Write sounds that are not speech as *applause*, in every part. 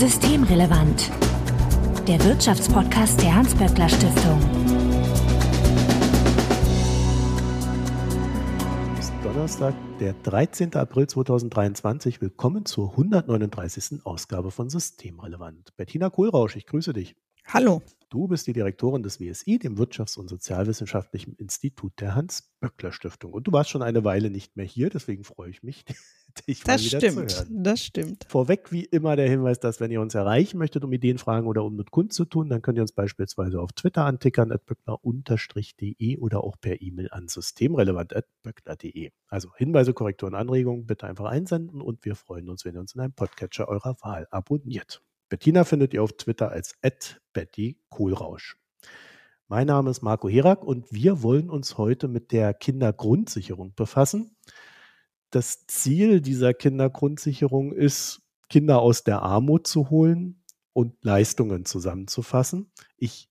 Systemrelevant. Der Wirtschaftspodcast der Hans-Böckler Stiftung. ist Donnerstag, der 13. April 2023. Willkommen zur 139. Ausgabe von Systemrelevant. Bettina Kohlrausch, ich grüße dich. Hallo. Du bist die Direktorin des WSI, dem Wirtschafts- und Sozialwissenschaftlichen Institut der Hans-Böckler-Stiftung. Und du warst schon eine Weile nicht mehr hier, deswegen freue ich mich, dich das mal wieder stimmt, zu hören. Das stimmt. Vorweg wie immer der Hinweis, dass wenn ihr uns erreichen möchtet, um Ideen, Fragen oder um mit Kunst zu tun, dann könnt ihr uns beispielsweise auf Twitter antickern, at böckler-de oder auch per E-Mail an systemrelevant.böckler.de. Also Hinweise, Korrekturen, Anregungen bitte einfach einsenden und wir freuen uns, wenn ihr uns in einem Podcatcher eurer Wahl abonniert. Bettina findet ihr auf Twitter als Betty Kohlrausch. Mein Name ist Marco Herak und wir wollen uns heute mit der Kindergrundsicherung befassen. Das Ziel dieser Kindergrundsicherung ist, Kinder aus der Armut zu holen und Leistungen zusammenzufassen. Ich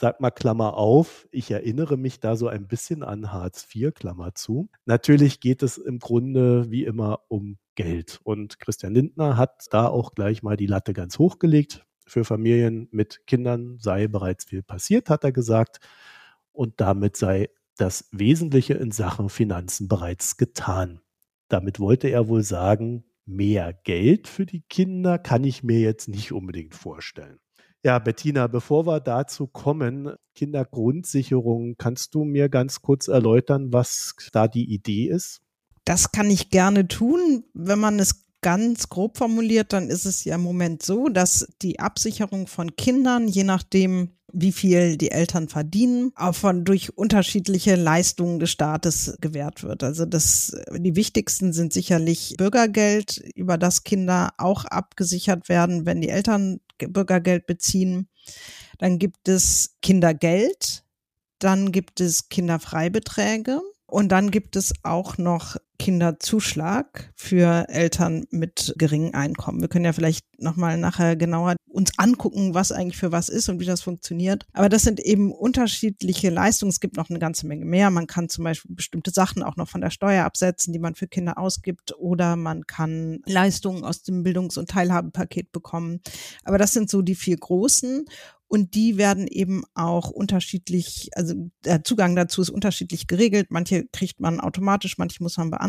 sag mal Klammer auf, ich erinnere mich da so ein bisschen an Hartz IV, Klammer zu. Natürlich geht es im Grunde wie immer um Geld. Und Christian Lindner hat da auch gleich mal die Latte ganz hochgelegt. Für Familien mit Kindern sei bereits viel passiert, hat er gesagt. Und damit sei das Wesentliche in Sachen Finanzen bereits getan. Damit wollte er wohl sagen, mehr Geld für die Kinder kann ich mir jetzt nicht unbedingt vorstellen. Ja, Bettina, bevor wir dazu kommen, Kindergrundsicherung, kannst du mir ganz kurz erläutern, was da die Idee ist? Das kann ich gerne tun. Wenn man es ganz grob formuliert, dann ist es ja im Moment so, dass die Absicherung von Kindern, je nachdem, wie viel die Eltern verdienen, auch von durch unterschiedliche Leistungen des Staates gewährt wird. Also das, die wichtigsten sind sicherlich Bürgergeld, über das Kinder auch abgesichert werden, wenn die Eltern Bürgergeld beziehen. Dann gibt es Kindergeld, dann gibt es Kinderfreibeträge und dann gibt es auch noch Kinderzuschlag für Eltern mit geringem Einkommen. Wir können ja vielleicht nochmal nachher genauer uns angucken, was eigentlich für was ist und wie das funktioniert. Aber das sind eben unterschiedliche Leistungen. Es gibt noch eine ganze Menge mehr. Man kann zum Beispiel bestimmte Sachen auch noch von der Steuer absetzen, die man für Kinder ausgibt. Oder man kann Leistungen aus dem Bildungs- und Teilhabepaket bekommen. Aber das sind so die vier großen. Und die werden eben auch unterschiedlich, also der Zugang dazu ist unterschiedlich geregelt. Manche kriegt man automatisch, manche muss man beantragen.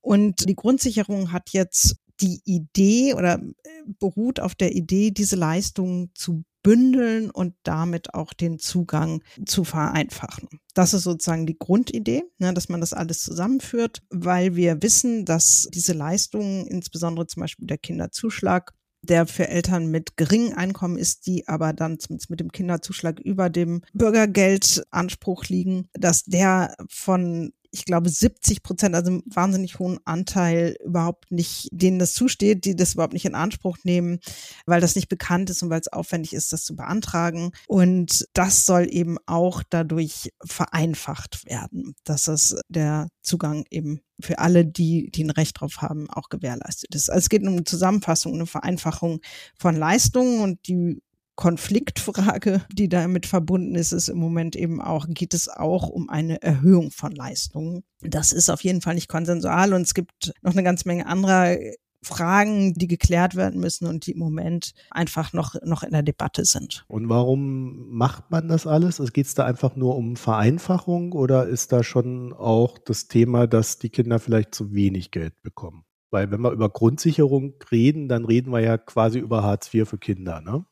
Und die Grundsicherung hat jetzt die Idee oder äh, beruht auf der Idee, diese Leistungen zu bündeln und damit auch den Zugang zu vereinfachen. Das ist sozusagen die Grundidee, ne, dass man das alles zusammenführt, weil wir wissen, dass diese Leistungen, insbesondere zum Beispiel der Kinderzuschlag, der für Eltern mit geringem Einkommen ist, die aber dann mit dem Kinderzuschlag über dem Bürgergeldanspruch liegen, dass der von ich glaube, 70 Prozent, also einen wahnsinnig hohen Anteil überhaupt nicht, denen das zusteht, die das überhaupt nicht in Anspruch nehmen, weil das nicht bekannt ist und weil es aufwendig ist, das zu beantragen. Und das soll eben auch dadurch vereinfacht werden, dass das der Zugang eben für alle, die, die ein Recht drauf haben, auch gewährleistet ist. Also es geht um eine Zusammenfassung, eine Vereinfachung von Leistungen und die Konfliktfrage, die damit verbunden ist, ist im Moment eben auch, geht es auch um eine Erhöhung von Leistungen. Das ist auf jeden Fall nicht konsensual und es gibt noch eine ganze Menge anderer Fragen, die geklärt werden müssen und die im Moment einfach noch, noch in der Debatte sind. Und warum macht man das alles? Also Geht es da einfach nur um Vereinfachung oder ist da schon auch das Thema, dass die Kinder vielleicht zu wenig Geld bekommen? Weil wenn wir über Grundsicherung reden, dann reden wir ja quasi über Hartz IV für Kinder, ne?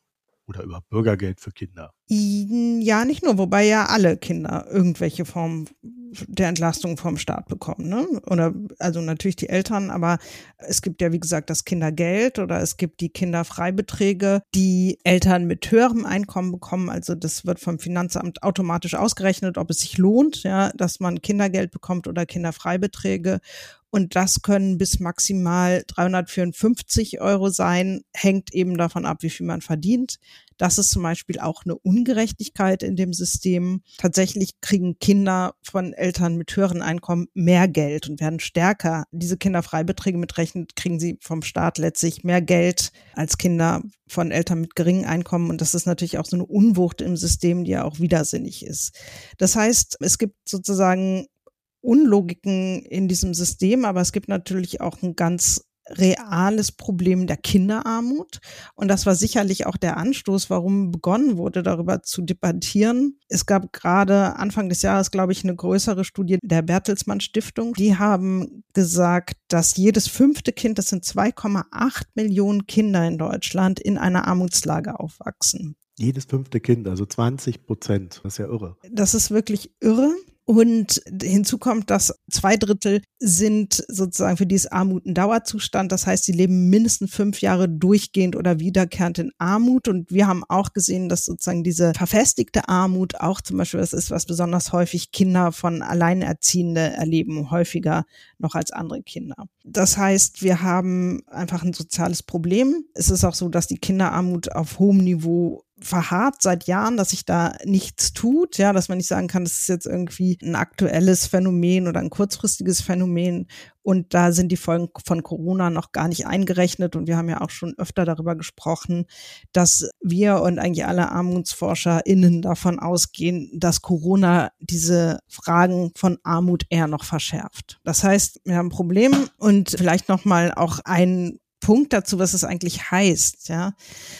Oder über Bürgergeld für Kinder. Ja, nicht nur, wobei ja alle Kinder irgendwelche Form der Entlastung vom Staat bekommen. Ne? Oder also natürlich die Eltern, aber es gibt ja, wie gesagt, das Kindergeld oder es gibt die Kinderfreibeträge, die Eltern mit höherem Einkommen bekommen. Also das wird vom Finanzamt automatisch ausgerechnet, ob es sich lohnt, ja, dass man Kindergeld bekommt oder Kinderfreibeträge. Und das können bis maximal 354 Euro sein, hängt eben davon ab, wie viel man verdient. Das ist zum Beispiel auch eine Ungerechtigkeit in dem System. Tatsächlich kriegen Kinder von Eltern mit höheren Einkommen mehr Geld und werden stärker. Diese Kinderfreibeträge mitrechnet, kriegen sie vom Staat letztlich mehr Geld als Kinder von Eltern mit geringem Einkommen. Und das ist natürlich auch so eine Unwucht im System, die ja auch widersinnig ist. Das heißt, es gibt sozusagen Unlogiken in diesem System, aber es gibt natürlich auch ein ganz reales Problem der Kinderarmut. Und das war sicherlich auch der Anstoß, warum begonnen wurde, darüber zu debattieren. Es gab gerade Anfang des Jahres, glaube ich, eine größere Studie der Bertelsmann Stiftung. Die haben gesagt, dass jedes fünfte Kind, das sind 2,8 Millionen Kinder in Deutschland, in einer Armutslage aufwachsen. Jedes fünfte Kind, also 20 Prozent. Das ist ja irre. Das ist wirklich irre. Und hinzu kommt, dass zwei Drittel sind sozusagen für dieses Armut ein Dauerzustand. Das heißt, sie leben mindestens fünf Jahre durchgehend oder wiederkehrend in Armut. Und wir haben auch gesehen, dass sozusagen diese verfestigte Armut auch zum Beispiel, das ist was besonders häufig Kinder von Alleinerziehende erleben, häufiger noch als andere Kinder. Das heißt, wir haben einfach ein soziales Problem. Es ist auch so, dass die Kinderarmut auf hohem Niveau verharrt seit Jahren, dass sich da nichts tut, ja, dass man nicht sagen kann, das ist jetzt irgendwie ein aktuelles Phänomen oder ein kurzfristiges Phänomen. Und da sind die Folgen von Corona noch gar nicht eingerechnet. Und wir haben ja auch schon öfter darüber gesprochen, dass wir und eigentlich alle ArmutsforscherInnen davon ausgehen, dass Corona diese Fragen von Armut eher noch verschärft. Das heißt, wir haben ein Problem und vielleicht nochmal auch ein Punkt dazu, was es eigentlich heißt, ja.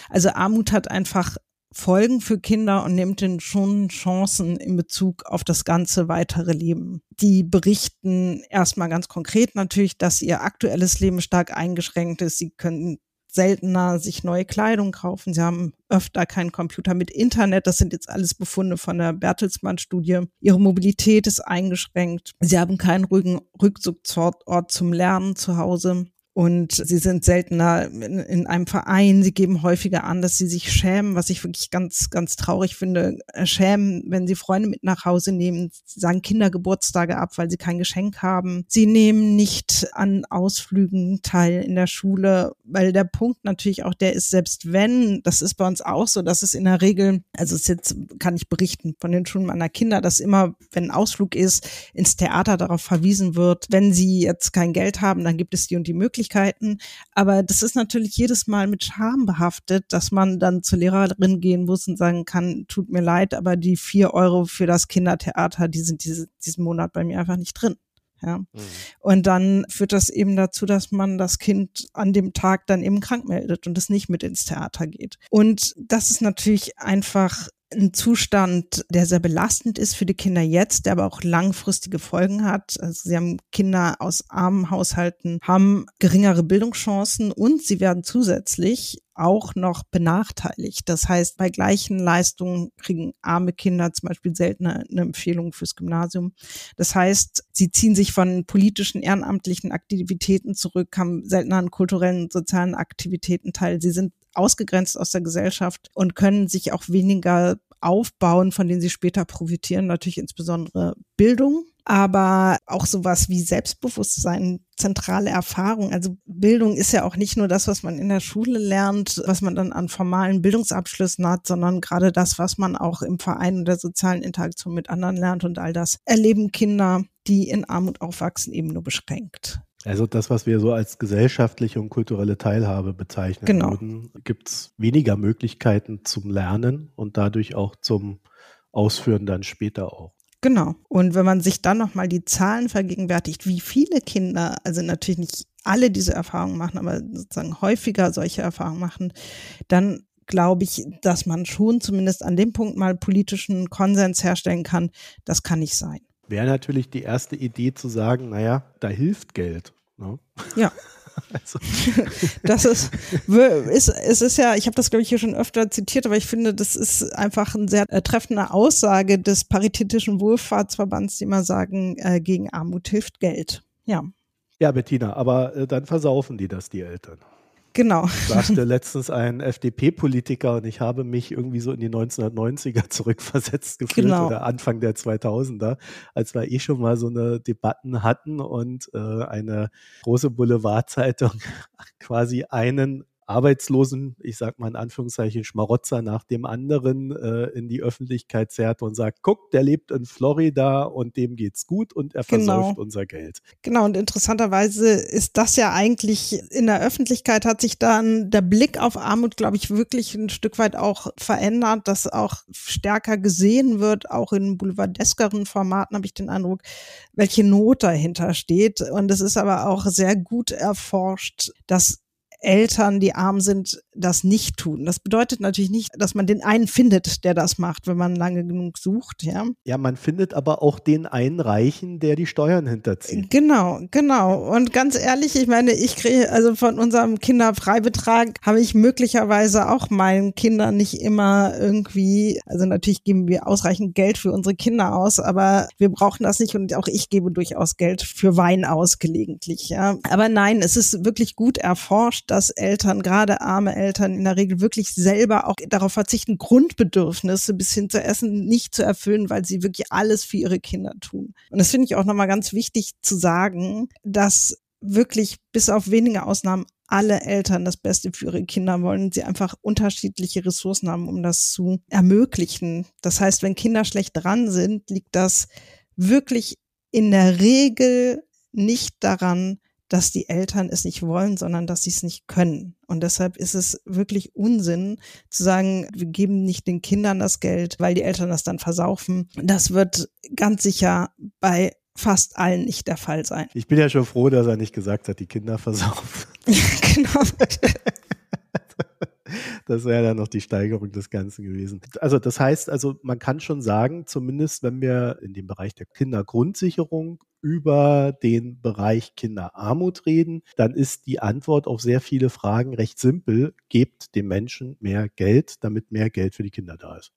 Also Armut hat einfach Folgen für Kinder und nimmt ihnen schon Chancen in Bezug auf das ganze weitere Leben. Die berichten erstmal ganz konkret natürlich, dass ihr aktuelles Leben stark eingeschränkt ist. Sie können seltener sich neue Kleidung kaufen. Sie haben öfter keinen Computer mit Internet. Das sind jetzt alles Befunde von der Bertelsmann-Studie. Ihre Mobilität ist eingeschränkt. Sie haben keinen ruhigen Rückzugsort zum Lernen zu Hause und sie sind seltener in, in, einem Verein. Sie geben häufiger an, dass sie sich schämen, was ich wirklich ganz, ganz traurig finde. Äh, schämen, wenn sie Freunde mit nach Hause nehmen. Sie sagen Kindergeburtstage ab, weil sie kein Geschenk haben. Sie nehmen nicht an Ausflügen teil in der Schule, weil der Punkt natürlich auch der ist, selbst wenn, das ist bei uns auch so, dass es in der Regel, also es jetzt kann ich berichten von den Schulen meiner Kinder, dass immer, wenn ein Ausflug ist, ins Theater darauf verwiesen wird, wenn sie jetzt kein Geld haben, dann gibt es die und die Möglichkeit Möglichkeiten. Aber das ist natürlich jedes Mal mit Scham behaftet, dass man dann zur Lehrerin gehen muss und sagen kann, tut mir leid, aber die vier Euro für das Kindertheater, die sind diese, diesen Monat bei mir einfach nicht drin. Ja. Mhm. Und dann führt das eben dazu, dass man das Kind an dem Tag dann eben krank meldet und es nicht mit ins Theater geht. Und das ist natürlich einfach ein Zustand, der sehr belastend ist für die Kinder jetzt, der aber auch langfristige Folgen hat. Also sie haben Kinder aus armen Haushalten, haben geringere Bildungschancen und sie werden zusätzlich auch noch benachteiligt. Das heißt, bei gleichen Leistungen kriegen arme Kinder zum Beispiel seltener eine Empfehlung fürs Gymnasium. Das heißt, sie ziehen sich von politischen, ehrenamtlichen Aktivitäten zurück, haben seltener an kulturellen und sozialen Aktivitäten teil. Sie sind ausgegrenzt aus der Gesellschaft und können sich auch weniger aufbauen, von denen sie später profitieren, natürlich insbesondere Bildung, aber auch sowas wie Selbstbewusstsein, zentrale Erfahrung. Also Bildung ist ja auch nicht nur das, was man in der Schule lernt, was man dann an formalen Bildungsabschlüssen hat, sondern gerade das, was man auch im Verein und der sozialen Interaktion mit anderen lernt und all das erleben Kinder, die in Armut aufwachsen, eben nur beschränkt. Also das, was wir so als gesellschaftliche und kulturelle Teilhabe bezeichnen genau. würden, gibt es weniger Möglichkeiten zum Lernen und dadurch auch zum Ausführen dann später auch. Genau. Und wenn man sich dann nochmal die Zahlen vergegenwärtigt, wie viele Kinder, also natürlich nicht alle diese Erfahrungen machen, aber sozusagen häufiger solche Erfahrungen machen, dann glaube ich, dass man schon zumindest an dem Punkt mal politischen Konsens herstellen kann. Das kann nicht sein wäre natürlich die erste Idee zu sagen, naja, da hilft Geld. Ne? Ja. *laughs* Also. *laughs* Das ist, ist, es ist ja, ich habe das glaube ich hier schon öfter zitiert, aber ich finde, das ist einfach eine sehr äh, treffende Aussage des Paritätischen Wohlfahrtsverbands, die immer sagen, äh, gegen Armut hilft Geld. Ja. Ja, Bettina, aber äh, dann versaufen die das, die Eltern. Genau. Sagte letztens ein FDP-Politiker und ich habe mich irgendwie so in die 1990er zurückversetzt gefühlt genau. oder Anfang der 2000er, als wir eh schon mal so eine Debatten hatten und äh, eine große Boulevardzeitung *laughs* quasi einen Arbeitslosen, ich sag mal in Anführungszeichen, Schmarotzer nach dem anderen äh, in die Öffentlichkeit zerrt und sagt, guck, der lebt in Florida und dem geht's gut und er genau. versäuft unser Geld. Genau, und interessanterweise ist das ja eigentlich in der Öffentlichkeit hat sich dann der Blick auf Armut, glaube ich, wirklich ein Stück weit auch verändert, dass auch stärker gesehen wird, auch in boulevardeskeren Formaten habe ich den Eindruck, welche Not dahinter steht. Und es ist aber auch sehr gut erforscht, dass Eltern, die arm sind, das nicht tun. Das bedeutet natürlich nicht, dass man den einen findet, der das macht, wenn man lange genug sucht, ja. Ja, man findet aber auch den einen Reichen, der die Steuern hinterzieht. Genau, genau. Und ganz ehrlich, ich meine, ich kriege, also von unserem Kinderfreibetrag habe ich möglicherweise auch meinen Kindern nicht immer irgendwie, also natürlich geben wir ausreichend Geld für unsere Kinder aus, aber wir brauchen das nicht und auch ich gebe durchaus Geld für Wein aus gelegentlich, ja. Aber nein, es ist wirklich gut erforscht, dass Eltern, gerade arme Eltern, in der Regel wirklich selber auch darauf verzichten, Grundbedürfnisse bis hin zu Essen nicht zu erfüllen, weil sie wirklich alles für ihre Kinder tun. Und das finde ich auch nochmal ganz wichtig zu sagen, dass wirklich bis auf wenige Ausnahmen alle Eltern das Beste für ihre Kinder wollen, sie einfach unterschiedliche Ressourcen haben, um das zu ermöglichen. Das heißt, wenn Kinder schlecht dran sind, liegt das wirklich in der Regel nicht daran, dass die Eltern es nicht wollen, sondern dass sie es nicht können. Und deshalb ist es wirklich Unsinn zu sagen, wir geben nicht den Kindern das Geld, weil die Eltern das dann versaufen. Das wird ganz sicher bei fast allen nicht der Fall sein. Ich bin ja schon froh, dass er nicht gesagt hat, die Kinder versaufen. *laughs* genau. *laughs* Das wäre dann noch die Steigerung des Ganzen gewesen. Also das heißt, also man kann schon sagen, zumindest wenn wir in dem Bereich der Kindergrundsicherung über den Bereich Kinderarmut reden, dann ist die Antwort auf sehr viele Fragen recht simpel. Gebt dem Menschen mehr Geld, damit mehr Geld für die Kinder da ist.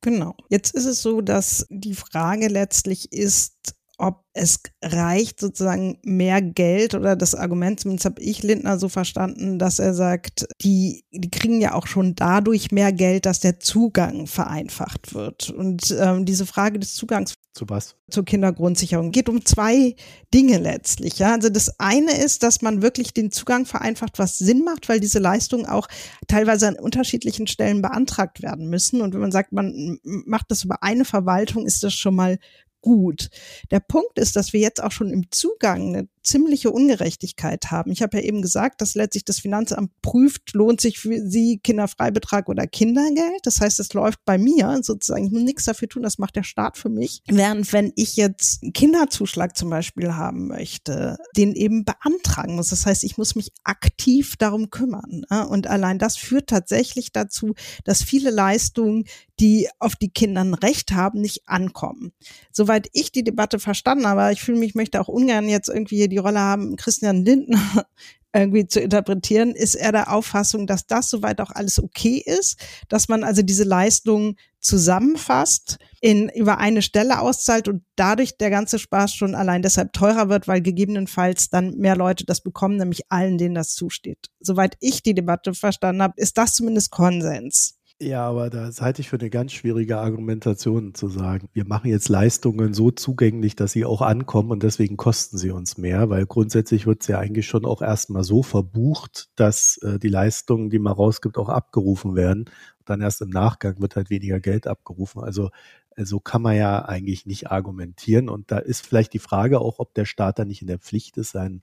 Genau. Jetzt ist es so, dass die Frage letztlich ist, ob es reicht sozusagen mehr Geld oder das Argument, zumindest habe ich Lindner so verstanden, dass er sagt, die, die kriegen ja auch schon dadurch mehr Geld, dass der Zugang vereinfacht wird. Und ähm, diese Frage des Zugangs zu was? Zur Kindergrundsicherung geht um zwei Dinge letztlich. Ja, also das eine ist, dass man wirklich den Zugang vereinfacht, was Sinn macht, weil diese Leistungen auch teilweise an unterschiedlichen Stellen beantragt werden müssen. Und wenn man sagt, man macht das über eine Verwaltung, ist das schon mal gut. Der Punkt ist, dass wir jetzt auch schon im Zugang eine ziemliche Ungerechtigkeit haben. Ich habe ja eben gesagt, dass letztlich das Finanzamt prüft, lohnt sich für Sie Kinderfreibetrag oder Kindergeld. Das heißt, es läuft bei mir sozusagen, ich muss nichts dafür tun, das macht der Staat für mich. Während wenn ich jetzt einen Kinderzuschlag zum Beispiel haben möchte, den eben beantragen muss. Das heißt, ich muss mich aktiv darum kümmern. Und allein das führt tatsächlich dazu, dass viele Leistungen, die auf die Kinder ein Recht haben, nicht ankommen. Soweit ich die Debatte verstanden habe, ich fühle mich, möchte auch ungern jetzt irgendwie die die Rolle haben, Christian Lindner *laughs* irgendwie zu interpretieren, ist er der Auffassung, dass das soweit auch alles okay ist, dass man also diese Leistung zusammenfasst, in über eine Stelle auszahlt und dadurch der ganze Spaß schon allein deshalb teurer wird, weil gegebenenfalls dann mehr Leute das bekommen, nämlich allen, denen das zusteht. Soweit ich die Debatte verstanden habe, ist das zumindest Konsens. Ja, aber das halte ich für eine ganz schwierige Argumentation zu sagen. Wir machen jetzt Leistungen so zugänglich, dass sie auch ankommen und deswegen kosten sie uns mehr, weil grundsätzlich wird es ja eigentlich schon auch erstmal so verbucht, dass äh, die Leistungen, die man rausgibt, auch abgerufen werden. Dann erst im Nachgang wird halt weniger Geld abgerufen. Also so kann man ja eigentlich nicht argumentieren. Und da ist vielleicht die Frage auch, ob der Staat da nicht in der Pflicht ist, sein,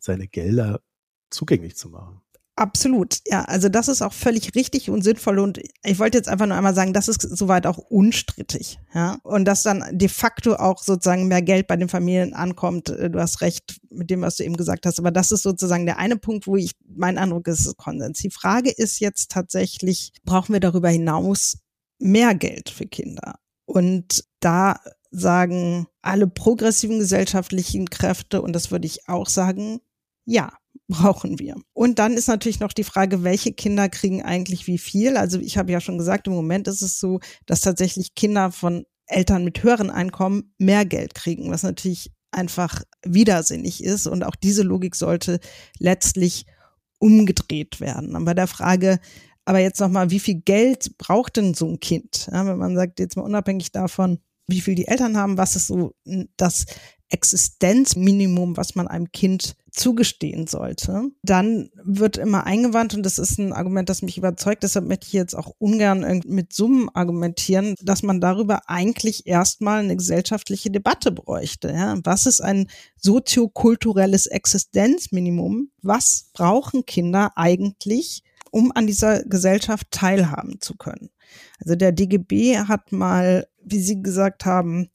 seine Gelder zugänglich zu machen. Absolut, ja. Also das ist auch völlig richtig und sinnvoll und ich wollte jetzt einfach nur einmal sagen, das ist soweit auch unstrittig, ja. Und dass dann de facto auch sozusagen mehr Geld bei den Familien ankommt. Äh, du hast recht mit dem, was du eben gesagt hast, aber das ist sozusagen der eine Punkt, wo ich mein Eindruck ist, ist Konsens. Die Frage ist jetzt tatsächlich, brauchen wir darüber hinaus mehr Geld für Kinder? Und da sagen alle progressiven gesellschaftlichen Kräfte und das würde ich auch sagen, ja, brauchen wir. Und dann ist natürlich noch die Frage, welche Kinder kriegen eigentlich wie viel? Also ich habe ja schon gesagt, im Moment ist es so, dass tatsächlich Kinder von Eltern mit höheren Einkommen mehr Geld kriegen, was natürlich einfach widersinnig ist. Und auch diese Logik sollte letztlich umgedreht werden. Aber bei der Frage, aber jetzt nochmal, wie viel Geld braucht denn so ein Kind? Ja, wenn man sagt, jetzt mal unabhängig davon, wie viel die Eltern haben, was ist so das Existenzminimum, was man einem Kind zugestehen sollte, dann wird immer eingewandt, und das ist ein Argument, das mich überzeugt, deshalb möchte ich jetzt auch ungern mit Summen argumentieren, dass man darüber eigentlich erstmal eine gesellschaftliche Debatte bräuchte. Ja? Was ist ein soziokulturelles Existenzminimum? Was brauchen Kinder eigentlich, um an dieser Gesellschaft teilhaben zu können? Also der DGB hat mal, wie Sie gesagt haben,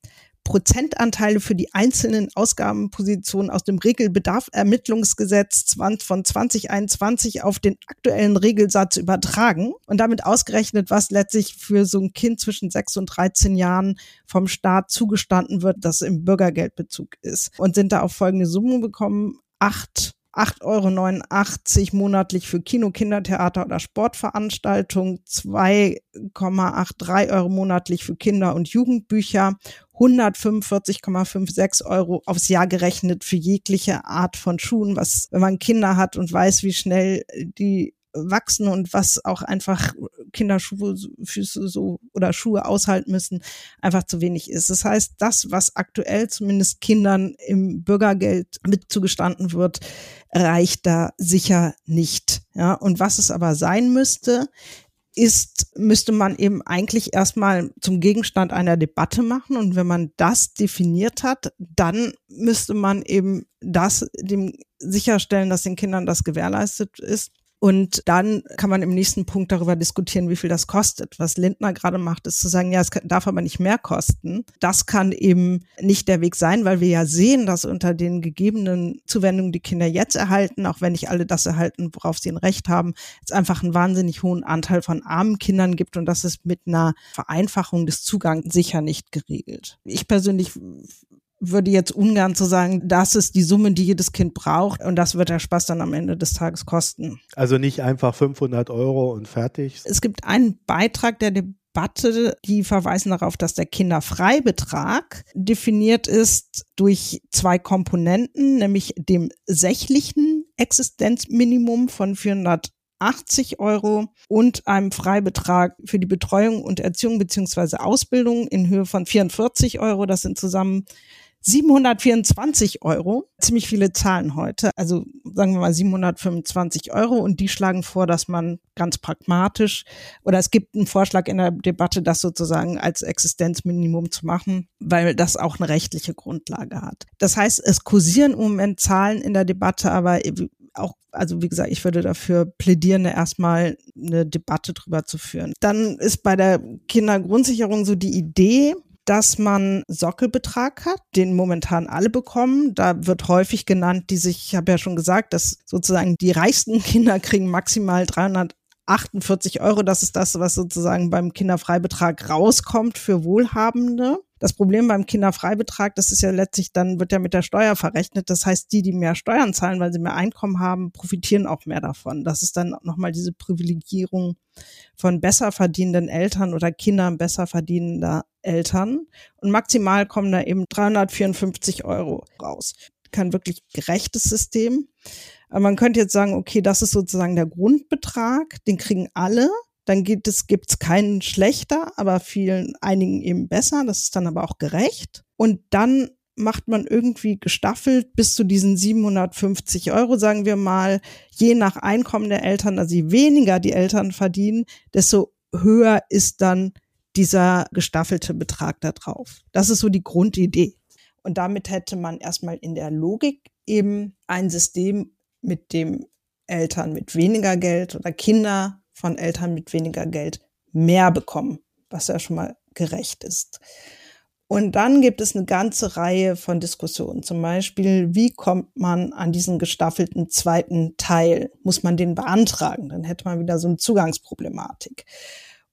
Prozentanteile für die einzelnen Ausgabenpositionen aus dem Regelbedarfermittlungsgesetz von 2021 auf den aktuellen Regelsatz übertragen und damit ausgerechnet, was letztlich für so ein Kind zwischen 6 und 13 Jahren vom Staat zugestanden wird, das im Bürgergeldbezug ist. Und sind da auf folgende Summe bekommen. Acht 8,89 Euro monatlich für Kino, Kindertheater oder Sportveranstaltungen, 2,83 Euro monatlich für Kinder- und Jugendbücher, 145,56 Euro aufs Jahr gerechnet für jegliche Art von Schuhen, was, wenn man Kinder hat und weiß, wie schnell die wachsen und was auch einfach Kinderschuhe, Füße so oder Schuhe aushalten müssen, einfach zu wenig ist. Das heißt, das, was aktuell zumindest Kindern im Bürgergeld mit zugestanden wird, reicht da sicher nicht. Ja, und was es aber sein müsste, ist, müsste man eben eigentlich erstmal zum Gegenstand einer Debatte machen. Und wenn man das definiert hat, dann müsste man eben das dem sicherstellen, dass den Kindern das gewährleistet ist. Und dann kann man im nächsten Punkt darüber diskutieren, wie viel das kostet. Was Lindner gerade macht, ist zu sagen, ja, es darf aber nicht mehr kosten. Das kann eben nicht der Weg sein, weil wir ja sehen, dass unter den gegebenen Zuwendungen, die Kinder jetzt erhalten, auch wenn nicht alle das erhalten, worauf sie ein Recht haben, es einfach einen wahnsinnig hohen Anteil von armen Kindern gibt und das ist mit einer Vereinfachung des Zugangs sicher nicht geregelt. Ich persönlich würde jetzt ungern zu sagen, das ist die Summe, die jedes Kind braucht und das wird der Spaß dann am Ende des Tages kosten. Also nicht einfach 500 Euro und fertig. Es gibt einen Beitrag der Debatte, die verweisen darauf, dass der Kinderfreibetrag definiert ist durch zwei Komponenten, nämlich dem sächlichen Existenzminimum von 400 80 Euro und einem Freibetrag für die Betreuung und Erziehung beziehungsweise Ausbildung in Höhe von 44 Euro. Das sind zusammen 724 Euro, ziemlich viele Zahlen heute, also sagen wir mal 725 Euro und die schlagen vor, dass man ganz pragmatisch oder es gibt einen Vorschlag in der Debatte, das sozusagen als Existenzminimum zu machen, weil das auch eine rechtliche Grundlage hat. Das heißt, es kursieren im Moment Zahlen in der Debatte, aber auch, also wie gesagt, ich würde dafür plädieren, erstmal eine Debatte drüber zu führen. Dann ist bei der Kindergrundsicherung so die Idee, dass man Sockelbetrag hat, den momentan alle bekommen. Da wird häufig genannt, die sich, ich habe ja schon gesagt, dass sozusagen die reichsten *laughs* Kinder kriegen maximal 348 Euro. Das ist das, was sozusagen beim Kinderfreibetrag rauskommt für Wohlhabende. Das Problem beim Kinderfreibetrag, das ist ja letztlich dann, wird ja mit der Steuer verrechnet. Das heißt, die, die mehr Steuern zahlen, weil sie mehr Einkommen haben, profitieren auch mehr davon. Das ist dann nochmal diese Privilegierung von besser verdienenden Eltern oder Kindern besser verdienender Eltern. Und maximal kommen da eben 354 Euro raus. Kein wirklich gerechtes System. Aber man könnte jetzt sagen, okay, das ist sozusagen der Grundbetrag, den kriegen alle. Dann gibt es gibt's keinen schlechter, aber vielen einigen eben besser. Das ist dann aber auch gerecht. Und dann macht man irgendwie gestaffelt bis zu diesen 750 Euro, sagen wir mal, je nach Einkommen der Eltern. Also je weniger die Eltern verdienen, desto höher ist dann dieser gestaffelte Betrag da drauf. Das ist so die Grundidee. Und damit hätte man erstmal in der Logik eben ein System, mit dem Eltern mit weniger Geld oder Kinder von Eltern mit weniger Geld mehr bekommen, was ja schon mal gerecht ist. Und dann gibt es eine ganze Reihe von Diskussionen. Zum Beispiel, wie kommt man an diesen gestaffelten zweiten Teil? Muss man den beantragen? Dann hätte man wieder so eine Zugangsproblematik.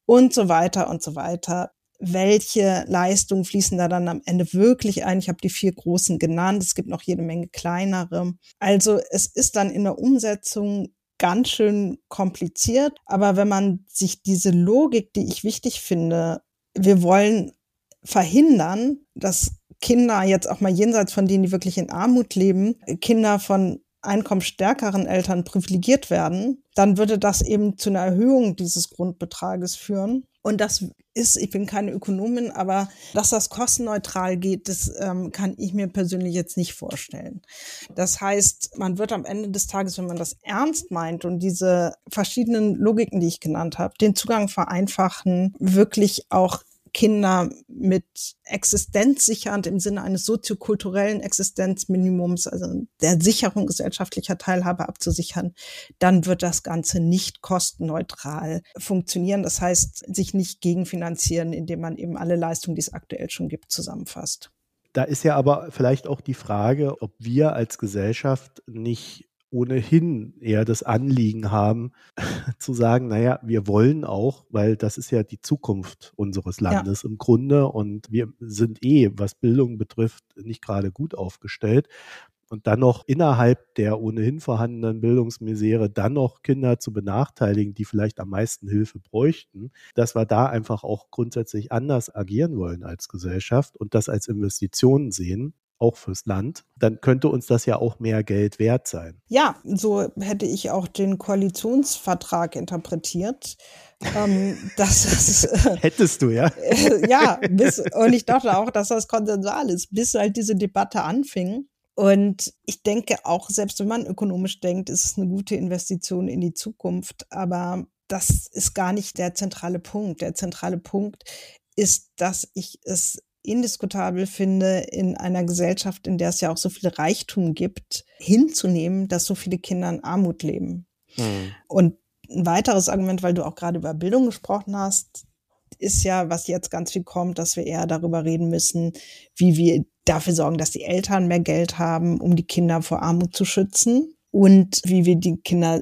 Und so weiter und so weiter. Welche Leistungen fließen da dann am Ende wirklich ein? Ich habe die vier großen genannt. Es gibt noch jede Menge kleinere. Also es ist dann in der Umsetzung ganz schön kompliziert. Aber wenn man sich diese Logik, die ich wichtig finde, wir wollen verhindern, dass Kinder jetzt auch mal jenseits von denen, die wirklich in Armut leben, Kinder von einkommensstärkeren Eltern privilegiert werden, dann würde das eben zu einer Erhöhung dieses Grundbetrages führen. Und das ist, ich bin keine Ökonomin, aber dass das kostenneutral geht, das ähm, kann ich mir persönlich jetzt nicht vorstellen. Das heißt, man wird am Ende des Tages, wenn man das ernst meint und diese verschiedenen Logiken, die ich genannt habe, den Zugang vereinfachen, wirklich auch Kinder mit existenzsichernd im Sinne eines soziokulturellen Existenzminimums, also der Sicherung gesellschaftlicher Teilhabe abzusichern, dann wird das Ganze nicht kostenneutral funktionieren. Das heißt, sich nicht gegenfinanzieren, indem man eben alle Leistungen, die es aktuell schon gibt, zusammenfasst. Da ist ja aber vielleicht auch die Frage, ob wir als Gesellschaft nicht ohnehin eher das Anliegen haben, *laughs* zu sagen, naja, wir wollen auch, weil das ist ja die Zukunft unseres Landes ja. im Grunde und wir sind eh, was Bildung betrifft, nicht gerade gut aufgestellt. Und dann noch innerhalb der ohnehin vorhandenen Bildungsmisere dann noch Kinder zu benachteiligen, die vielleicht am meisten Hilfe bräuchten, dass wir da einfach auch grundsätzlich anders agieren wollen als Gesellschaft und das als Investitionen sehen auch fürs Land, dann könnte uns das ja auch mehr Geld wert sein. Ja, so hätte ich auch den Koalitionsvertrag interpretiert. ähm, *laughs* dass das, äh, Hättest du, ja? Äh, ja, bis, und ich dachte auch, dass das konsensual ist, bis halt diese Debatte anfing. Und ich denke auch, selbst wenn man ökonomisch denkt, ist es eine gute Investition in die Zukunft. Aber das ist gar nicht der zentrale Punkt. Der zentrale Punkt ist, dass ich es indiskutabel finde, in einer Gesellschaft, in der es ja auch so viel Reichtum gibt, hinzunehmen, dass so viele Kinder in Armut leben. Mhm. Und ein weiteres Argument, weil du auch gerade über Bildung gesprochen hast, ist ja, was jetzt ganz viel kommt, dass wir eher darüber reden müssen, wie wir dafür sorgen, dass die Eltern mehr Geld haben, um die Kinder vor Armut zu schützen und wie wir die Kinder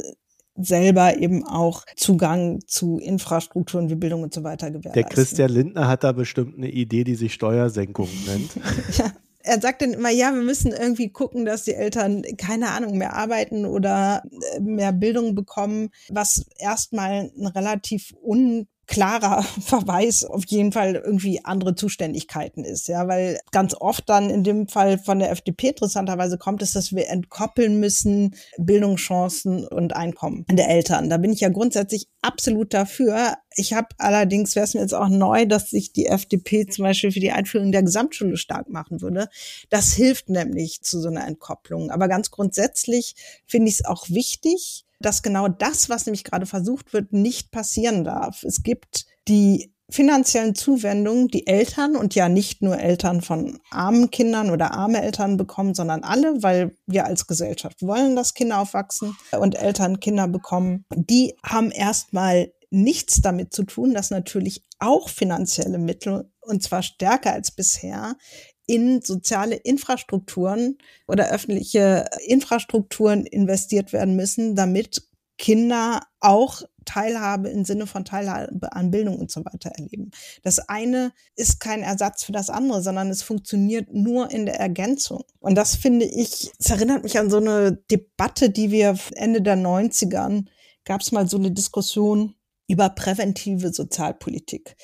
selber eben auch Zugang zu Infrastrukturen wie Bildung und so weiter gewährleisten. Der Christian Lindner hat da bestimmt eine Idee, die sich Steuersenkung nennt. *laughs* *laughs* ja. Er sagt dann immer, ja, wir müssen irgendwie gucken, dass die Eltern keine Ahnung mehr arbeiten oder äh, mehr Bildung bekommen, was erstmal ein relativ un klarer *laughs* Verweis auf jeden Fall irgendwie andere Zuständigkeiten ist, ja, weil ganz oft dann in dem Fall von der FDP interessanterweise kommt es, dass wir entkoppeln müssen Bildungschancen und Einkommen der Eltern. Da bin ich ja grundsätzlich absolut dafür. Ich habe allerdings, wäre es mir jetzt auch neu, dass sich die FDP zum Beispiel für die Einführung der Gesamtschule stark machen würde. Das hilft nämlich zu so einer Entkopplung. Aber ganz grundsätzlich finde ich es auch wichtig, dass genau das, was nämlich gerade versucht wird, nicht passieren darf. Es gibt die finanziellen Zuwendungen, die Eltern und ja nicht nur Eltern von armen Kindern oder arme Eltern bekommen, sondern alle, weil wir als Gesellschaft wollen, dass Kinder aufwachsen und Eltern Kinder bekommen, die haben erstmal nichts damit zu tun, dass natürlich auch finanzielle Mittel und zwar stärker als bisher in soziale Infrastrukturen oder öffentliche Infrastrukturen investiert werden müssen, damit Kinder auch Teilhabe im Sinne von Teilhabe an Bildung und so weiter erleben. Das eine ist kein Ersatz für das andere, sondern es funktioniert nur in der Ergänzung. Und das finde ich, es erinnert mich an so eine Debatte, die wir Ende der 90ern, gab es mal so eine Diskussion über präventive Sozialpolitik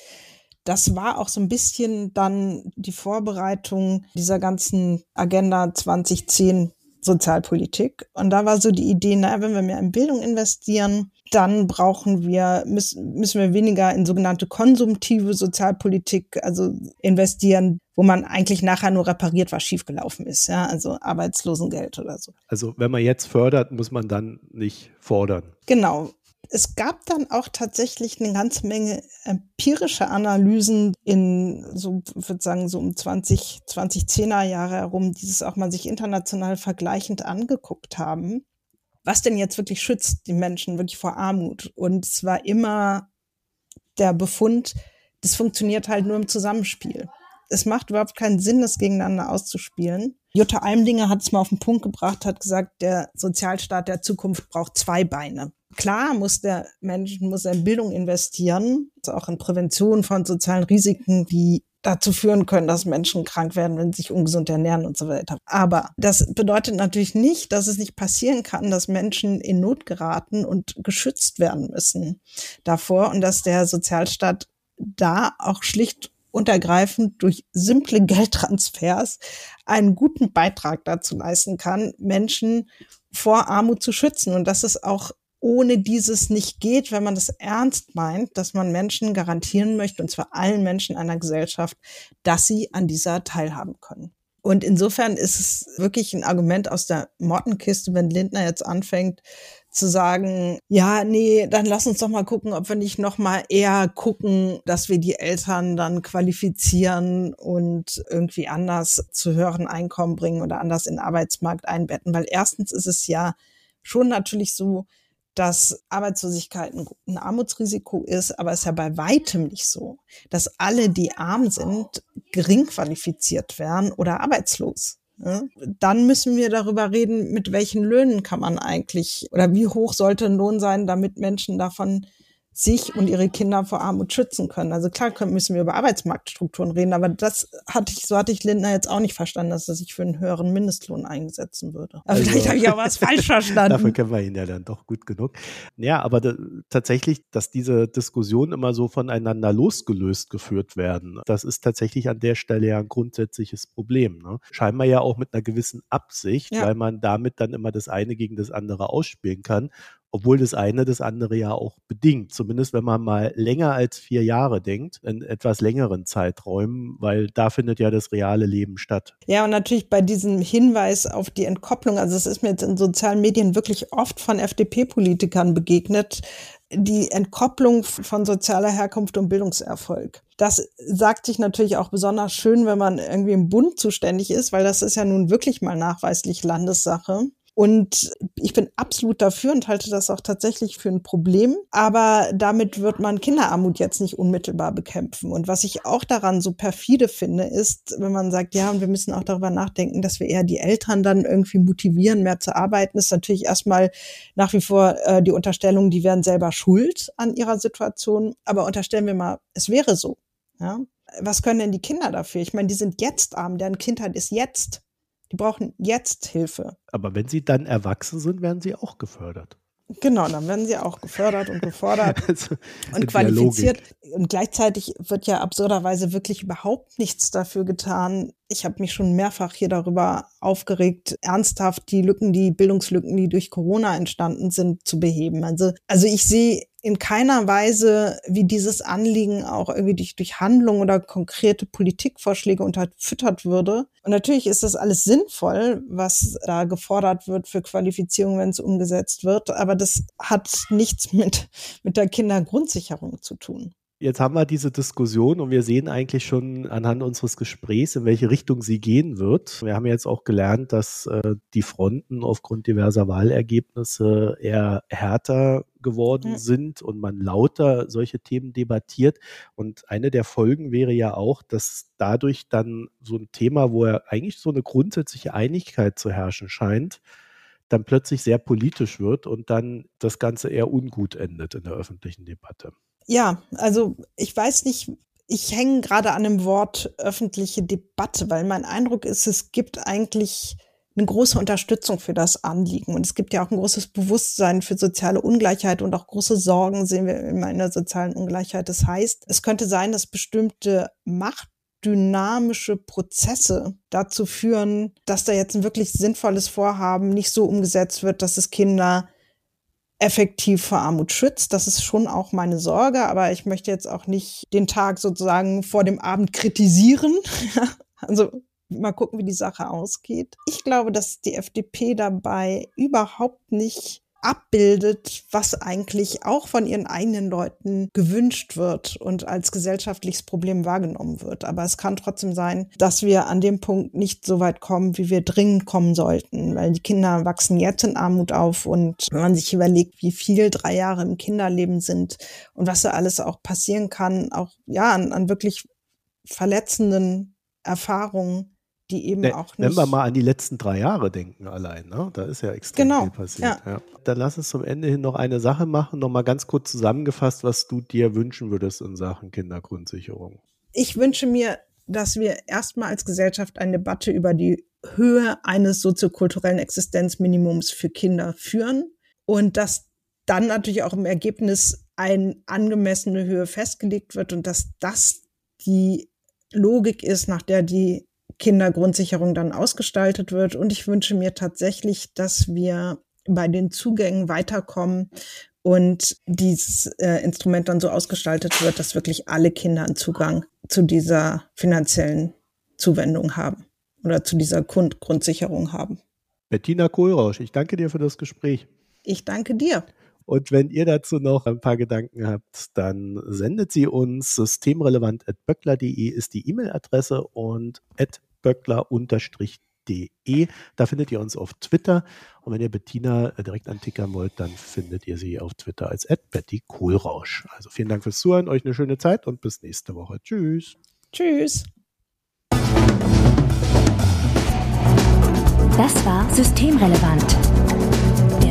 das war auch so ein bisschen dann die Vorbereitung dieser ganzen Agenda 2010 Sozialpolitik. Und da war so die Idee, naja, wenn wir mehr in Bildung investieren, dann brauchen wir, müssen, müssen wir weniger in sogenannte konsumtive Sozialpolitik, also investieren, wo man eigentlich nachher nur repariert, was schiefgelaufen ist, ja, also Arbeitslosengeld oder so. Also wenn man jetzt fördert, muss man dann nicht fordern. Genau es gab dann auch tatsächlich eine ganze Menge empirische Analysen in, so würde sagen, so um 20, 2010er Jahre herum, die es auch mal sich international vergleichend angeguckt haben. Was denn jetzt wirklich schützt die Menschen wirklich vor Armut? Und es war immer der Befund, das funktioniert halt nur im Zusammenspiel. Es macht überhaupt keinen Sinn, das gegeneinander auszuspielen. Jutta Almdinger hat es mal auf den Punkt gebracht, hat gesagt, der Sozialstaat der Zukunft braucht zwei Beine. Klar muss der Mensch muss in Bildung investieren, also auch in Prävention von sozialen Risiken, die dazu führen können, dass Menschen krank werden, wenn sie sich ungesund ernähren und so weiter. Aber das bedeutet natürlich nicht, dass es nicht passieren kann, dass Menschen in Not geraten und geschützt werden müssen davor und dass der Sozialstaat da auch schlicht und ergreifend durch simple Geldtransfers einen guten Beitrag dazu leisten kann, Menschen vor Armut zu schützen. Und das ist auch ohne dieses nicht geht, wenn man das ernst meint, dass man Menschen garantieren möchte, und zwar allen Menschen einer Gesellschaft, dass sie an dieser teilhaben können. Und insofern ist es wirklich ein Argument aus der Mottenkiste, wenn Lindner jetzt anfängt zu sagen, ja, nee, dann lass uns doch mal gucken, ob wir nicht noch mal eher gucken, dass wir die Eltern dann qualifizieren und irgendwie anders zu höheren Einkommen bringen oder anders in den Arbeitsmarkt einbetten. Weil erstens ist es ja schon natürlich so, dass Arbeitslosigkeit ein Armutsrisiko ist, aber es ist ja bei weitem nicht so, dass alle, die arm sind, gering qualifiziert werden oder arbeitslos. Dann müssen wir darüber reden, mit welchen Löhnen kann man eigentlich oder wie hoch sollte ein Lohn sein, damit Menschen davon sich und ihre Kinder vor Armut schützen können. Also klar können, müssen wir über Arbeitsmarktstrukturen reden, aber das hatte ich, so hatte ich Lindner jetzt auch nicht verstanden, dass er sich für einen höheren Mindestlohn einsetzen würde. Aber also, vielleicht habe ich auch was falsch *laughs* verstanden. Dafür kennen wir ihn ja dann doch gut genug. Ja, aber da, tatsächlich, dass diese Diskussionen immer so voneinander losgelöst geführt werden, das ist tatsächlich an der Stelle ja ein grundsätzliches Problem. Ne? Scheinbar ja auch mit einer gewissen Absicht, ja. weil man damit dann immer das eine gegen das andere ausspielen kann obwohl das eine das andere ja auch bedingt. Zumindest wenn man mal länger als vier Jahre denkt, in etwas längeren Zeiträumen, weil da findet ja das reale Leben statt. Ja, und natürlich bei diesem Hinweis auf die Entkopplung, also es ist mir jetzt in sozialen Medien wirklich oft von FDP-Politikern begegnet, die Entkopplung von sozialer Herkunft und Bildungserfolg. Das sagt sich natürlich auch besonders schön, wenn man irgendwie im Bund zuständig ist, weil das ist ja nun wirklich mal nachweislich Landessache. Und ich bin absolut dafür und halte das auch tatsächlich für ein Problem. Aber damit wird man Kinderarmut jetzt nicht unmittelbar bekämpfen. Und was ich auch daran so perfide finde, ist, wenn man sagt, ja, und wir müssen auch darüber nachdenken, dass wir eher die Eltern dann irgendwie motivieren, mehr zu arbeiten, ist natürlich erstmal nach wie vor äh, die Unterstellung, die wären selber schuld an ihrer Situation. Aber unterstellen wir mal, es wäre so. Ja? Was können denn die Kinder dafür? Ich meine, die sind jetzt arm, deren Kindheit ist jetzt. Die brauchen jetzt Hilfe. Aber wenn sie dann erwachsen sind, werden sie auch gefördert. Genau, dann werden sie auch gefördert und gefordert *laughs* also, und qualifiziert. Und gleichzeitig wird ja absurderweise wirklich überhaupt nichts dafür getan. Ich habe mich schon mehrfach hier darüber aufgeregt, ernsthaft die Lücken, die Bildungslücken, die durch Corona entstanden sind, zu beheben. Also, also ich sehe in keiner Weise, wie dieses Anliegen auch irgendwie durch, durch Handlung oder konkrete Politikvorschläge unterfüttert würde. Und natürlich ist das alles sinnvoll, was da gefordert wird für Qualifizierung, wenn es umgesetzt wird. Aber das hat nichts mit, mit der Kindergrundsicherung zu tun. Jetzt haben wir diese Diskussion und wir sehen eigentlich schon anhand unseres Gesprächs, in welche Richtung sie gehen wird. Wir haben jetzt auch gelernt, dass äh, die Fronten aufgrund diverser Wahlergebnisse eher härter geworden ja. sind und man lauter solche Themen debattiert. Und eine der Folgen wäre ja auch, dass dadurch dann so ein Thema, wo ja eigentlich so eine grundsätzliche Einigkeit zu herrschen scheint, dann plötzlich sehr politisch wird und dann das Ganze eher ungut endet in der öffentlichen Debatte. Ja, also ich weiß nicht, ich hänge gerade an dem Wort öffentliche Debatte, weil mein Eindruck ist, es gibt eigentlich eine große Unterstützung für das Anliegen. Und es gibt ja auch ein großes Bewusstsein für soziale Ungleichheit und auch große Sorgen sehen wir immer in der sozialen Ungleichheit. Das heißt, es könnte sein, dass bestimmte machtdynamische Prozesse dazu führen, dass da jetzt ein wirklich sinnvolles Vorhaben nicht so umgesetzt wird, dass es Kinder effektiv vor Armut schützt. Das ist schon auch meine Sorge, aber ich möchte jetzt auch nicht den Tag sozusagen vor dem Abend kritisieren. *laughs* also mal gucken, wie die Sache ausgeht. Ich glaube, dass die FDP dabei überhaupt nicht abbildet, was eigentlich auch von ihren eigenen Leuten gewünscht wird und als gesellschaftliches Problem wahrgenommen wird. Aber es kann trotzdem sein, dass wir an dem Punkt nicht so weit kommen, wie wir dringend kommen sollten, weil die Kinder wachsen jetzt in Armut auf und wenn man sich überlegt, wie viel drei Jahre im Kinderleben sind und was da alles auch passieren kann, auch ja an, an wirklich verletzenden Erfahrungen, die eben ne, auch nicht. Wenn wir mal an die letzten drei Jahre denken allein, ne? da ist ja extrem genau, viel passiert. Ja. Ja. Dann lass uns zum Ende hin noch eine Sache machen, noch mal ganz kurz zusammengefasst, was du dir wünschen würdest in Sachen Kindergrundsicherung. Ich wünsche mir, dass wir erstmal als Gesellschaft eine Debatte über die Höhe eines soziokulturellen Existenzminimums für Kinder führen und dass dann natürlich auch im Ergebnis eine angemessene Höhe festgelegt wird und dass das die Logik ist, nach der die Kindergrundsicherung dann ausgestaltet wird. Und ich wünsche mir tatsächlich, dass wir bei den Zugängen weiterkommen und dieses äh, Instrument dann so ausgestaltet wird, dass wirklich alle Kinder einen Zugang zu dieser finanziellen Zuwendung haben oder zu dieser Grund Grundsicherung haben. Bettina Kohlrausch, ich danke dir für das Gespräch. Ich danke dir. Und wenn ihr dazu noch ein paar Gedanken habt, dann sendet sie uns systemrelevant.böckler.de ist die E-Mail-Adresse und böckler-de. Da findet ihr uns auf Twitter. Und wenn ihr Bettina äh, direkt antickern wollt, dann findet ihr sie auf Twitter als Betty Kohlrausch. Also vielen Dank fürs Zuhören, euch eine schöne Zeit und bis nächste Woche. Tschüss. Tschüss. Das war Systemrelevant,